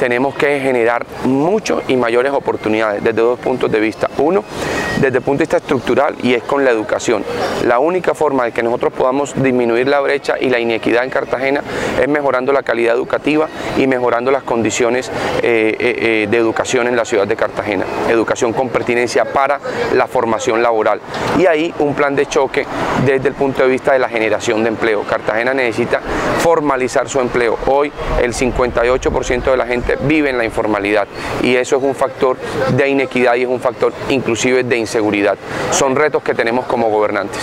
tenemos que generar mucho y mayores oportunidades desde dos puntos de vista. Uno, desde el punto de vista estructural y es con la educación. La única forma de que nosotros podamos disminuir la brecha y la inequidad en Cartagena es mejorando la calidad educativa y mejorando las condiciones eh, eh, eh, de educación en la ciudad de Cartagena. Educación con pertinencia para la formación laboral. Y ahí un plan de choque desde el punto de vista de la generación de empleo. Cartagena necesita formalizar su empleo. Hoy el 58% de la gente vive en la informalidad y eso es un factor de inequidad y es un factor inclusive de inseguridad. Son retos que tenemos como gobernantes.